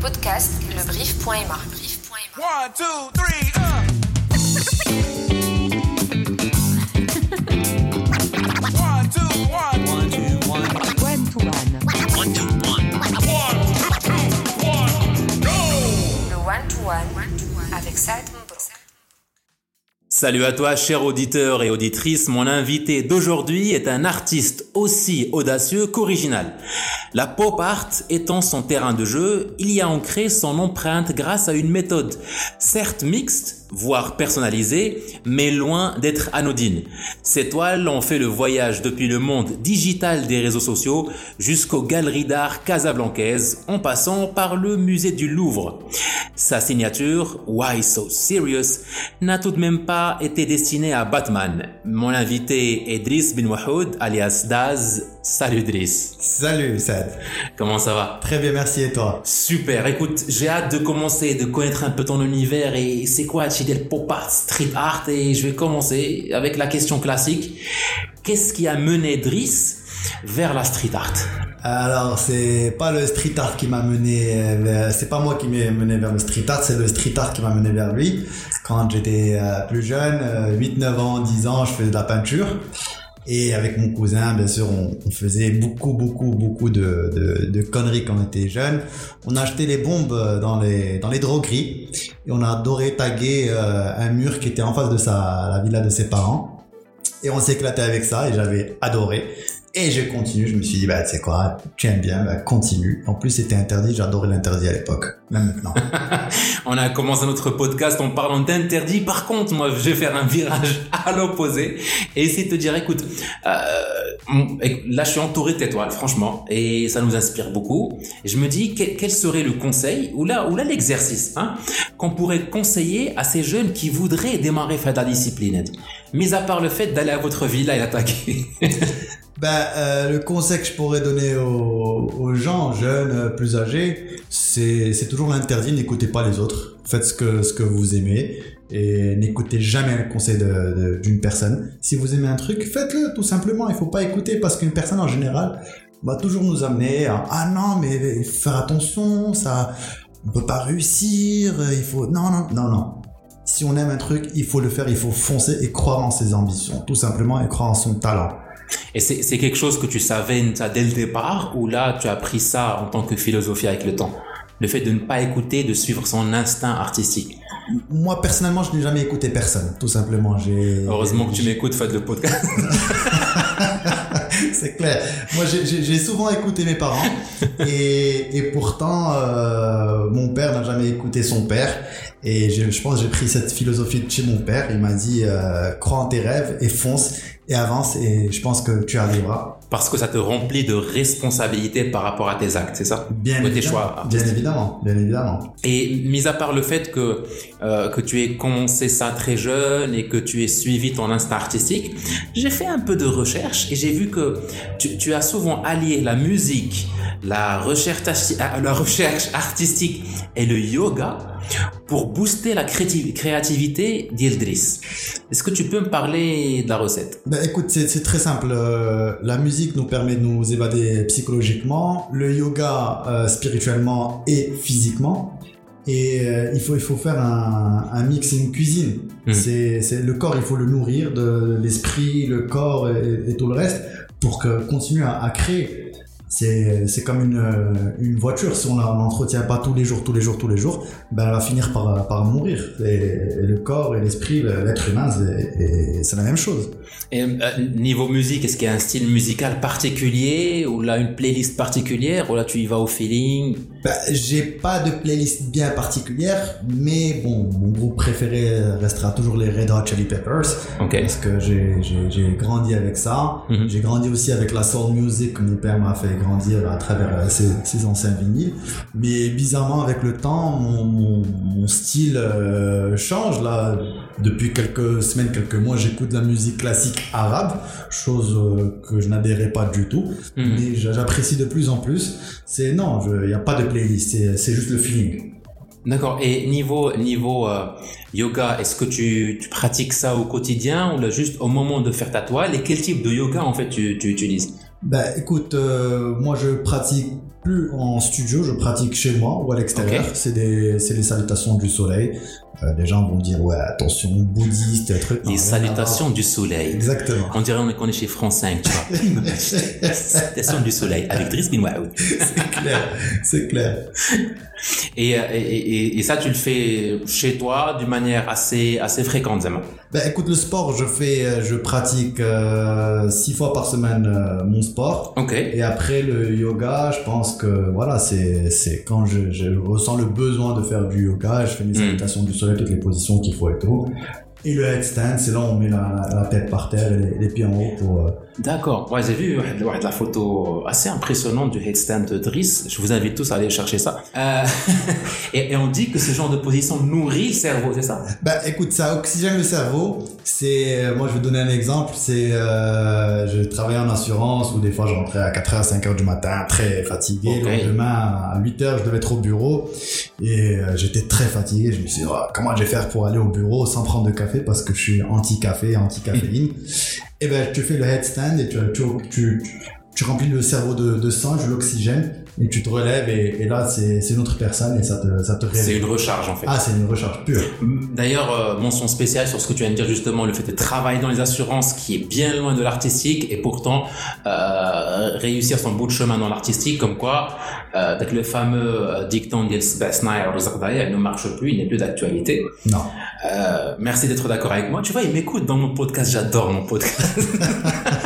podcasts lebrief.ma. One, two, three, uh. Salut à toi, cher auditeur et auditrice. Mon invité d'aujourd'hui est un artiste aussi audacieux qu'original. La pop art étant son terrain de jeu, il y a ancré son empreinte grâce à une méthode, certes mixte, voire personnalisée, mais loin d'être anodine. Ces toiles ont fait le voyage depuis le monde digital des réseaux sociaux jusqu'aux galeries d'art casablancaises, en passant par le musée du Louvre. Sa signature, Why So Serious, n'a tout de même pas été destinée à Batman. Mon invité est Driss bin Wahoud, alias Daz. Salut Driss. Salut Sad. Comment ça va? Très bien, merci et toi? Super, écoute, j'ai hâte de commencer, de connaître un peu ton univers et c'est quoi le pop art, street art? Et je vais commencer avec la question classique. Qu'est-ce qui a mené Driss vers la street art? Alors, c'est pas le street art qui m'a mené, vers- c'est pas moi qui m'ai mené vers le street art, c'est le street art qui m'a mené vers lui. Quand j'étais euh, plus jeune, euh, 8, 9 ans, 10 ans, je faisais de la peinture. Et avec mon cousin, bien sûr, on, faisait beaucoup, beaucoup, beaucoup de, conneries quand on était jeune. On achetait les bombes dans les, dans les drogueries et on a adoré taguer euh, un mur qui était en face de sa, la villa de ses parents. Et on s'éclatait avec ça et j'avais adoré. Et je continue, je me suis dit, bah, tu sais quoi, tu aimes bien, bah, continue. En plus, c'était interdit, j'adorais l'interdit à l'époque. Même maintenant. On a commencé notre podcast en parlant d'interdit. Par contre, moi, je vais faire un virage à l'opposé et essayer de te dire, écoute, euh, là, je suis entouré d'étoiles, franchement, et ça nous inspire beaucoup. Je me dis, quel, serait le conseil ou là, ou là l'exercice, hein, qu'on pourrait conseiller à ces jeunes qui voudraient démarrer faire de la discipline, mis à part le fait d'aller à votre villa et l'attaquer. Ben, euh, le conseil que je pourrais donner aux, aux gens jeunes, plus âgés, c'est toujours l'interdit. N'écoutez pas les autres. Faites ce que ce que vous aimez et n'écoutez jamais un conseil d'une personne. Si vous aimez un truc, faites-le tout simplement. Il faut pas écouter parce qu'une personne en général va toujours nous amener à ah non mais faire attention, ça on peut pas réussir. Il faut non non non non. Si on aime un truc, il faut le faire, il faut foncer et croire en ses ambitions, tout simplement et croire en son talent. Et c'est quelque chose que tu savais dès le départ ou là, tu as pris ça en tant que philosophie avec le temps? Le fait de ne pas écouter, de suivre son instinct artistique? Moi, personnellement, je n'ai jamais écouté personne, tout simplement. J'ai... Heureusement que tu m'écoutes, faites le podcast. C'est clair. Moi, j'ai- souvent écouté mes parents. et, et pourtant, euh, mon père n'a jamais écouté son père. Et je, je pense que j'ai pris cette philosophie de chez mon père. Il m'a dit, euh, crois en tes rêves et fonce et avance. Et je pense que tu arriveras. Parce que ça te remplit de responsabilité par rapport à tes actes, c'est ça? Bien De tes choix Bien évidemment. Bien évidemment. Et mis à part le fait que euh, que tu aies commencé ça très jeune et que tu aies suivi ton instinct artistique, j'ai fait un peu de recherche et j'ai vu que tu, tu as souvent allié la musique, la recherche, arti- la recherche artistique et le yoga pour booster la créati- créativité d'Ildris. Est-ce que tu peux me parler de la recette? Ben écoute, c'est très simple. Euh, la musique nous permet de nous évader psychologiquement, le yoga euh, spirituellement et physiquement. Et euh, il faut il faut faire un, un mix et une cuisine. Mhm. C'est c'est le corps, il faut le nourrir de l'esprit, le corps et, et tout le reste pour que continue à, à créer. C'est c'est comme une euh, une voiture. Si on l'entretient pas tous les jours, tous les jours, tous les jours, ben elle va finir par par mourir. Et, le corps et l'esprit, le- l'être humain, c'est la même chose. Et euh, niveau musique, est-ce qu'il y a un style musical particulier ou là une playlist particulière ou là tu y vas au feeling? Bah, j'ai pas de playlist bien particulière, mais bon, mon groupe préféré restera toujours les Red Hot Chili Peppers, Ok. parce que j'ai, j'ai, j'ai grandi avec ça. Mhm. J'ai grandi aussi avec la soul music que mon père m'a fait grandir à travers euh, ses, ses anciens vinyles. Mais bizarrement, avec le temps, mon, mon, mon style euh, change là. Depuis quelques semaines, quelques mois, j'écoute de la musique classique arabe, chose euh, que je n'adhérais pas du tout Mhm. mais j'a- j'apprécie de plus en plus. C'est non, il n'y a pas de playlist, c'est juste le feeling. D'accord. Et niveau niveau euh, yoga, est-ce que tu, tu pratiques ça au quotidien ou là juste au moment de faire ta toile? Et quel type de yoga en fait tu, tu utilises? Bah écoute, euh, moi je pratique plus en studio, je pratique chez moi ou à l'extérieur. Ok. C'est des, c'est les salutations du soleil. Euh, les gens vont dire ouais attention bouddhiste truc. Les salutations du soleil. Exactement. On dirait qu'on est chez France 5, tu vois. Salutations du soleil avec Driss Bin Waoud. c'est clair, c'est clair. Et, euh, et, et, et ça, tu le fais chez toi d'une manière assez, assez fréquente, Zama. Ben écoute, le sport, je fais, euh, je pratique euh, six fois par semaine euh, mon sport. Ok. Et après le yoga, je pense que voilà, c'est c'est quand je, je ressens le besoin de faire du yoga, je fais mes Mm. salutations du soleil, toutes les positions qu'il faut et tout. Et le headstand, c'est là où on met la, la tête par terre et les, les pieds en haut pour. euh, D'accord. Ouais, j'ai vu la photo assez impressionnante du headstand de Driss. Je vous invite tous à aller chercher ça. Euh, et, et on dit que ce genre de position nourrit le cerveau, c'est ça? Bah écoute, ça oxygène le cerveau. C'est, euh, moi je vais donner un exemple. C'est, euh, je travaillais en assurance où des fois je rentrais à 4h, 5h du matin, très fatigué. Ok. Le lendemain à 8h, je devais être au bureau et euh, j'étais très fatigué. Je me suis dit, Oh, comment je vais faire pour aller au bureau sans prendre de café? Parce que je suis anti-café, anti-caféine. et ben tu fais le headstand et tu, tu, tu, tu remplis le cerveau de, de sang, de l'oxygène et tu te relèves et, et là c'est, c'est une autre personne et ça te, ça te C'est réveille. une recharge, en fait. Ah, c'est une recharge pure. D'ailleurs, euh, mention spéciale sur ce que tu viens de dire justement, le fait de travailler dans les assurances qui est bien loin de l'artistique et pourtant euh, réussir son bout de chemin dans l'artistique, comme quoi euh, avec le fameux euh, dicton Snyder ne marche plus, il n'est plus d'actualité. Non. Euh, merci d'être d'accord avec moi. Tu vois, il m'écoute dans mon podcast, j'adore mon podcast.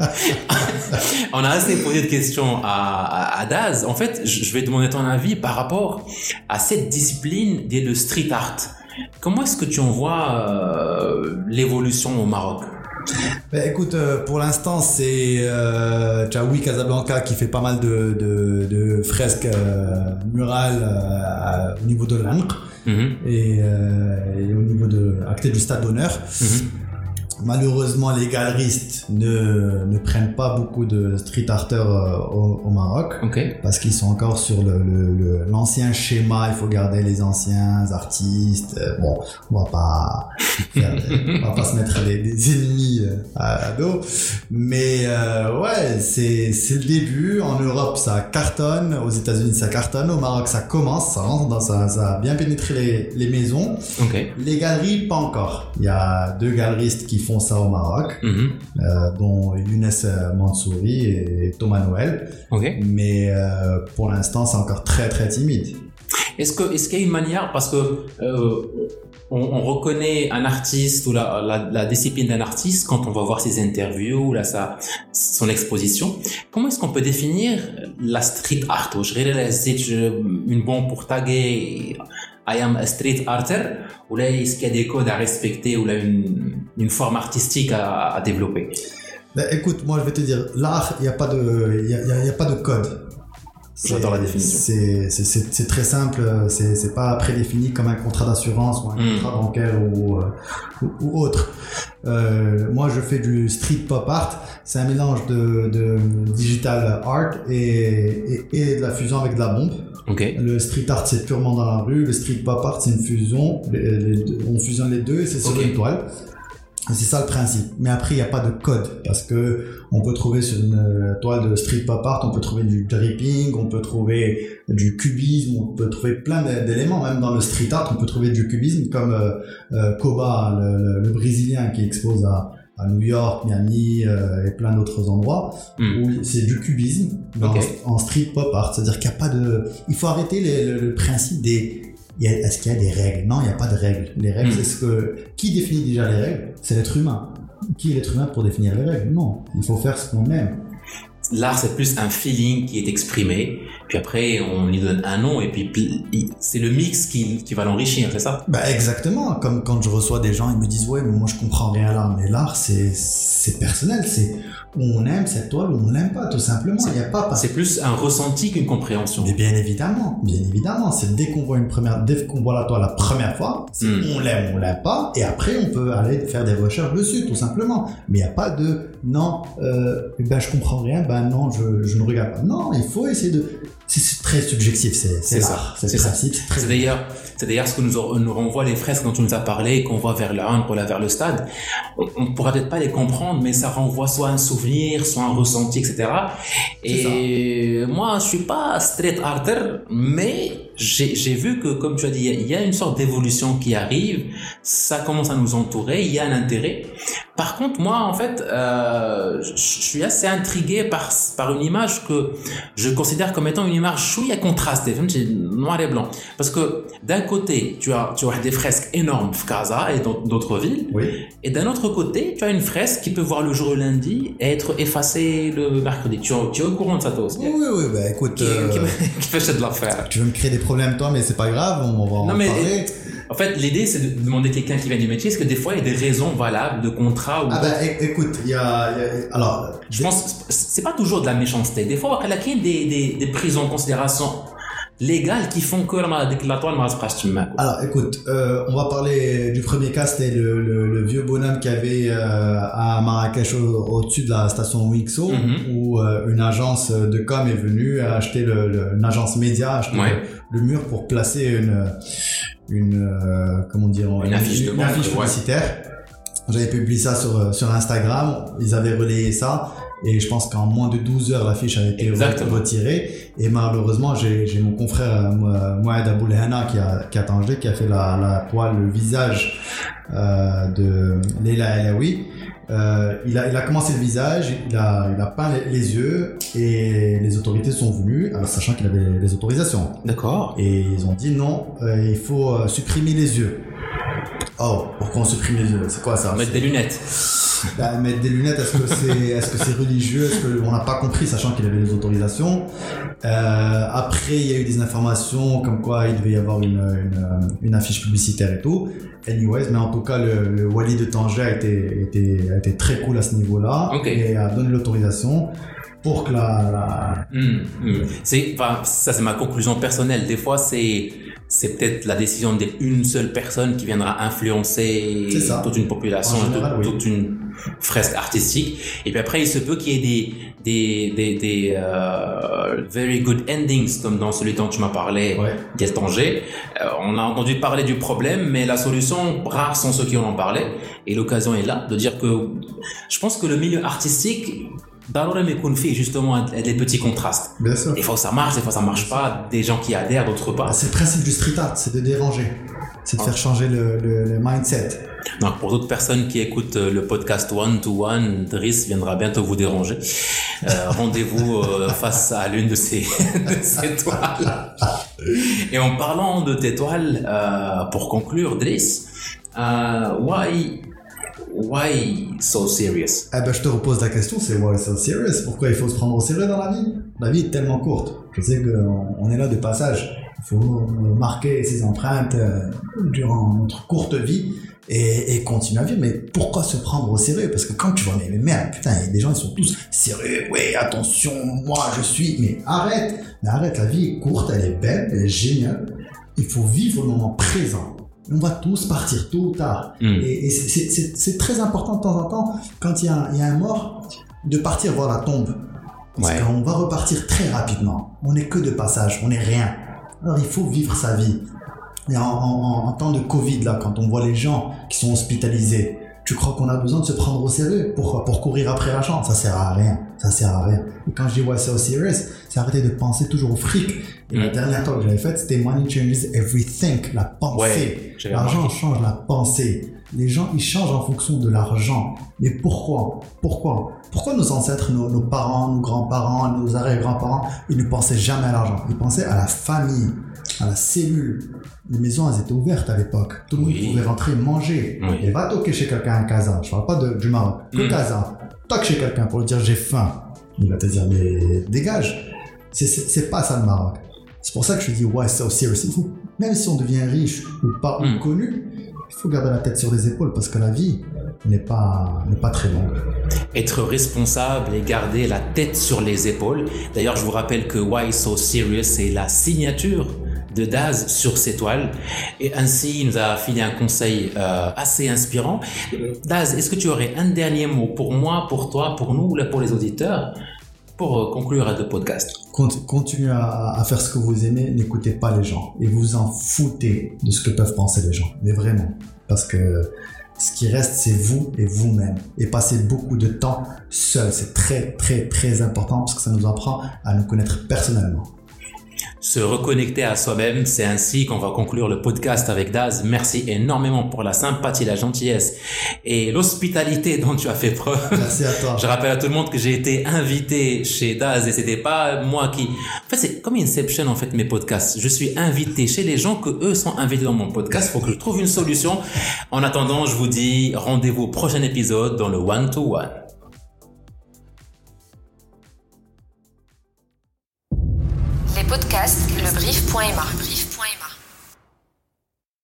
On a assez posé de questions à, à, à Daz. En fait, je vais demander ton avis par rapport à cette discipline le street art. Comment est-ce que tu en vois euh, l'évolution au Maroc? Ben, écoute, euh, pour l'instant, c'est euh, Chaoui Casablanca qui fait pas mal de, de, de fresques euh, murales euh, au niveau de Mhm, et, euh, et au niveau de à côté du stade d'honneur. mhm. Malheureusement, les galeristes ne, ne prennent pas beaucoup de street arters euh, au, au Maroc parce qu'ils sont encore sur le le- le- l'ancien schéma. Il faut garder les anciens artistes. Euh, bon, on va pas faire- on va pas se mettre des, des ennemis euh, à, dos, mais euh, ouais, c'est c'est le début. En Europe, ça cartonne. Aux États-Unis, ça cartonne. Au Maroc, ça commence. Ça rentre dans ça, ça a bien pénétré les, les maisons. Les galeries, pas encore. Il y a deux galeristes qui font ça au Maroc, Mhm. euh, dont Younes euh, Mansouri et Thomas Noël. Ok. Mais euh, pour l'instant, c'est encore très très timide. Est-ce que est-ce qu'il y a une manière parce que on, on reconnaît un artiste ou la, la, la discipline d'un artiste quand on va voir ses interviews ou là sa son exposition. Comment est-ce qu'on peut définir la street art? Je dirais c'est une bombe pour taguer I am a street arter ou là est-ce qu'il y a des codes à respecter ou là une une forme artistique à, à développer? Ben, écoute, moi je vais te dire, l'art, il n'y a pas de, y a, y a- y a pas de code. J'adore la C'est- définition. C'est très simple, c'est pas prédéfini comme un contrat d'assurance ou un Mm. contrat bancaire ou, euh, ou, ou autre. Euh, moi, je fais du street pop art. C'est un mélange de, de digital art et, et, et de la fusion avec de la bombe. Ok. Le street art, c'est purement dans la rue. Le street pop art, c'est une fusion. Les- les deux- on fusionne les deux et c'est sur Ok. une toile. C'est ça le principe. Mais après, il n'y a pas de code parce que on peut trouver sur une euh, toile de street pop art, on peut trouver du dripping, on peut trouver du cubisme, on peut trouver plein d'é- d'éléments. Même dans le street art, on peut trouver du cubisme comme euh, euh, Koba, le, le- le brésilien qui expose à, à New York, Miami euh, et plein d'autres endroits Hmm. où c'est du cubisme en street pop art. C'est-à-dire qu'il n'y a pas de... Il faut arrêter les- le, le principe des... Est-ce qu'il y a des règles? Non, il n'y a pas de règles. Les règles, Hmm. c'est ce que... Qui définit déjà les règles? C'est l'être humain. Qui est l'être humain pour définir les règles? Non. Il faut faire ce qu'on aime. L'art, c'est plus un feeling qui est exprimé, puis après, on lui donne un nom, et puis c'est le mix qui, qui va l'enrichir, c'est ça? Bah exactement. Comme quand je reçois des gens, ils me disent ouais, mais moi je comprends rien à l'art. Mais l'art, c'est c'est personnel. C'est on aime cette toile ou on l'aime pas, tout simplement. Il a pas C'est plus un ressenti qu'une compréhension. Mais bien évidemment, bien évidemment, c'est dès qu'on voit une première, dès qu'on voit la toile la première fois, Hmm. on l'aime, on l'aime pas, et après on peut aller faire des recherches dessus, tout simplement. Mais il n'y a pas de non, euh, ben je comprends rien, ben non, je, je ne regarde pas. Non, il faut essayer de. C'est très subjectif, c'est c'est ça, c'est ça. principe, c'est d'ailleurs, c'est d'ailleurs ce que nous, nous renvoie les fresques dont tu nous as parlé, qu'on voit vers ou là vers le stade. On, on pourra peut-être pas les comprendre, mais ça renvoie soit un souvenir, soit un ressenti, etc. Et moi, je suis pas street arter, mais j'ai vu que, comme tu as dit, il y a une sorte d'évolution qui arrive. Ça commence à nous entourer, il y a un intérêt. Par contre, moi, en fait, euh, je suis assez intrigué par par une image que je considère comme étant une image chouïa contrastée, c'est noir et blanc. Parce que d'un côté, tu as tu as des fresques énormes Fkaza et d'autres villes, Oui. et d'un autre côté, tu as une fresque qui peut voir le jour le lundi et être effacée le mercredi. Tu, es- tu es au courant de ça toi aussi? Oui, oui, bah écoute, qui, euh, qui, qui fait de l'affaire. tu veux me créer des problèmes toi, mais c'est pas grave, on va en Non, mais- parler. En fait, l'idée, c'est de demander à quelqu'un qui vient du métier, est-ce que des fois, il y a des raisons valables de contrat ou Ah é- écoute, il y a, il y a- alors, Je pense, c'est pas toujours de la méchanceté. Des fois, il y a des, des, des prises en considération légales qui font que la déclaratoire ne se pas. Alors, écoute, euh, on va parler du premier cas, c'était le, le, le vieux bonhomme qui avait euh, à Marrakech au- au-dessus de la station Wixo, Mhm. où euh, une agence de com est venue acheter le, le- une agence média, acheter Ouais. le, le mur pour placer une, une comment dire, Une affiche de une vente, affiche ouais. publicitaire. J'avais publié ça sur, sur Instagram, ils avaient relayé ça. Et je pense qu'en moins de 12 heures, l'affiche a été Exactement. retirée. Et malheureusement, j'ai mon confrère euh, Mo- Mohamed Aboulhana qui a, qui a tangé, qui a fait la, la toile, le visage euh, de Leila Elaoui. Euh, il, a, il a commencé le visage, il a, il a peint les, les yeux et les autorités sont venues, alors sachant qu'il avait les autorisations. D'accord. Et ils ont dit non, euh, il faut euh, supprimer les yeux. Oh, pourquoi on supprime les yeux C'est quoi ça Mettre des lunettes. bah, mettre des lunettes, est-ce que c'est est-ce que c'est religieux Est-ce qu'on n'a pas compris, sachant qu'il avait les autorisations euh, Après, il y a eu des informations comme quoi il devait y avoir une, une, une affiche publicitaire et tout. Anyways, mais en tout cas, le, le Wali de Tanger a été, été, a été très cool à ce niveau-là Ok. et a donné l'autorisation pour que la, la- Hum, hum. C'est, enfin, ça c'est ma conclusion personnelle. Des fois, c'est, c'est peut-être la décision d'une seule personne qui viendra influencer toute une population, général, toute, oui. toute une fresque artistique. Et puis après, il se peut qu'il y ait des, des, des, des euh, very good endings comme dans celui dont tu m'as parlé. Ouais. Euh, on a entendu parler du problème, mais la solution, rares sont ceux qui en ont parlé. Et l'occasion est là de dire que je pense que le milieu artistique, d'abord, mais qu'on fait justement des petits contrastes. Bien sûr. Des fois ça marche, des fois ça marche pas, des gens qui adhèrent, d'autres pas. Ah, C'est le principe du street art, c'est de déranger. C'est de faire changer le, le, le mindset. Donc pour d'autres personnes qui écoutent euh, le podcast One to One, Driss viendra bientôt vous déranger. Euh, Rendez-vous euh, face à l'une de ces, de ces toiles. Et en parlant de tes toiles, euh, pour conclure, Driss, why, why so serious? Eh ben, je te repose la question, c'est why so serious? Pourquoi il faut se prendre au sérieux dans la vie? La vie est tellement courte. Je sais qu'on on est là de passage. Il faut marquer ses empreintes euh, durant notre courte vie et, continuer à vivre. Mais pourquoi se prendre au sérieux? Parce que quand tu vois, mais, merde, putain, des gens, ils sont tous sérieux. Oui, attention, moi, je suis. Mais arrête, mais arrête, la vie est courte, elle est belle, elle est géniale. Il faut vivre le moment présent. On va tous partir tôt ou tard. Hmm. Et, et c'est- très important de temps en temps, quand il y, a, il y a un mort, de partir voir la tombe. Parce Ouais. qu'on va repartir très rapidement. On n'est que de passage, on n'est rien. Alors il faut vivre sa vie. Et en, en- en temps de Covid, là, quand on voit les gens qui sont hospitalisés, tu crois qu'on a besoin de se prendre au sérieux? Pour, pour courir après l'argent Ça sert à rien. Ça sert à rien. Et quand je dis c'est au serious, c'est arrêter de penser toujours au fric. Et la Mm. dernière talk que j'avais faite, c'était Money Changes Everything, la pensée. Ouais, L'argent change la pensée. Les gens, ils changent en fonction de l'argent. Mais pourquoi? Pourquoi? Pourquoi nos ancêtres, nos, nos parents, nos grands-parents, nos arrière-grands-parents, ils ne pensaient jamais à l'argent? Ils pensaient à la famille, à la cellule. Les maisons, elles étaient ouvertes à l'époque. Tout le monde Oui. pouvait rentrer manger. Oui. Et va toquer chez quelqu'un à Casa. Je parle pas de, du Maroc. Que Mm. Casa. Toque chez quelqu'un pour lui dire j'ai faim. Il va te dire mais dégage. C'est- pas ça le Maroc. C'est pour ça que je dis ouais, so serious. Il faut- même si on devient riche ou pas Mm. ou connu, il faut garder la tête sur les épaules parce que la vie n'est pas n'est pas très longue. être responsable et garder la tête sur les épaules. D'ailleurs, je vous rappelle que Why So Serious c'est la signature de Daz sur ses toiles. Et ainsi, il nous a filé un conseil euh, assez inspirant. Daz, est-ce que tu aurais un dernier mot pour moi, pour toi, pour nous ou pour les auditeurs pour euh, conclure le podcast? Conti- Continuez à, à faire ce que vous aimez, n'écoutez pas les gens et vous en foutez de ce que peuvent penser les gens. Mais vraiment, parce que ce qui reste, c'est vous et vous-même. Et passez beaucoup de temps seul. C'est très, très, très important parce que ça nous apprend à nous connaître personnellement. Se reconnecter à soi-même, c'est ainsi qu'on va conclure le podcast avec Daz. Merci énormément pour la sympathie, la gentillesse et l'hospitalité dont tu as fait preuve. Merci à toi. Je rappelle à tout le monde que j'ai été invité chez Daz et c'était pas moi qui. En fait, c'est comme Inception en fait mes podcasts. Je suis invité chez les gens que eux sont invités dans mon podcast. Faut que je trouve une solution. En attendant, je vous dis rendez-vous au prochain épisode dans le one to one. Les podcasts lebrief.ma.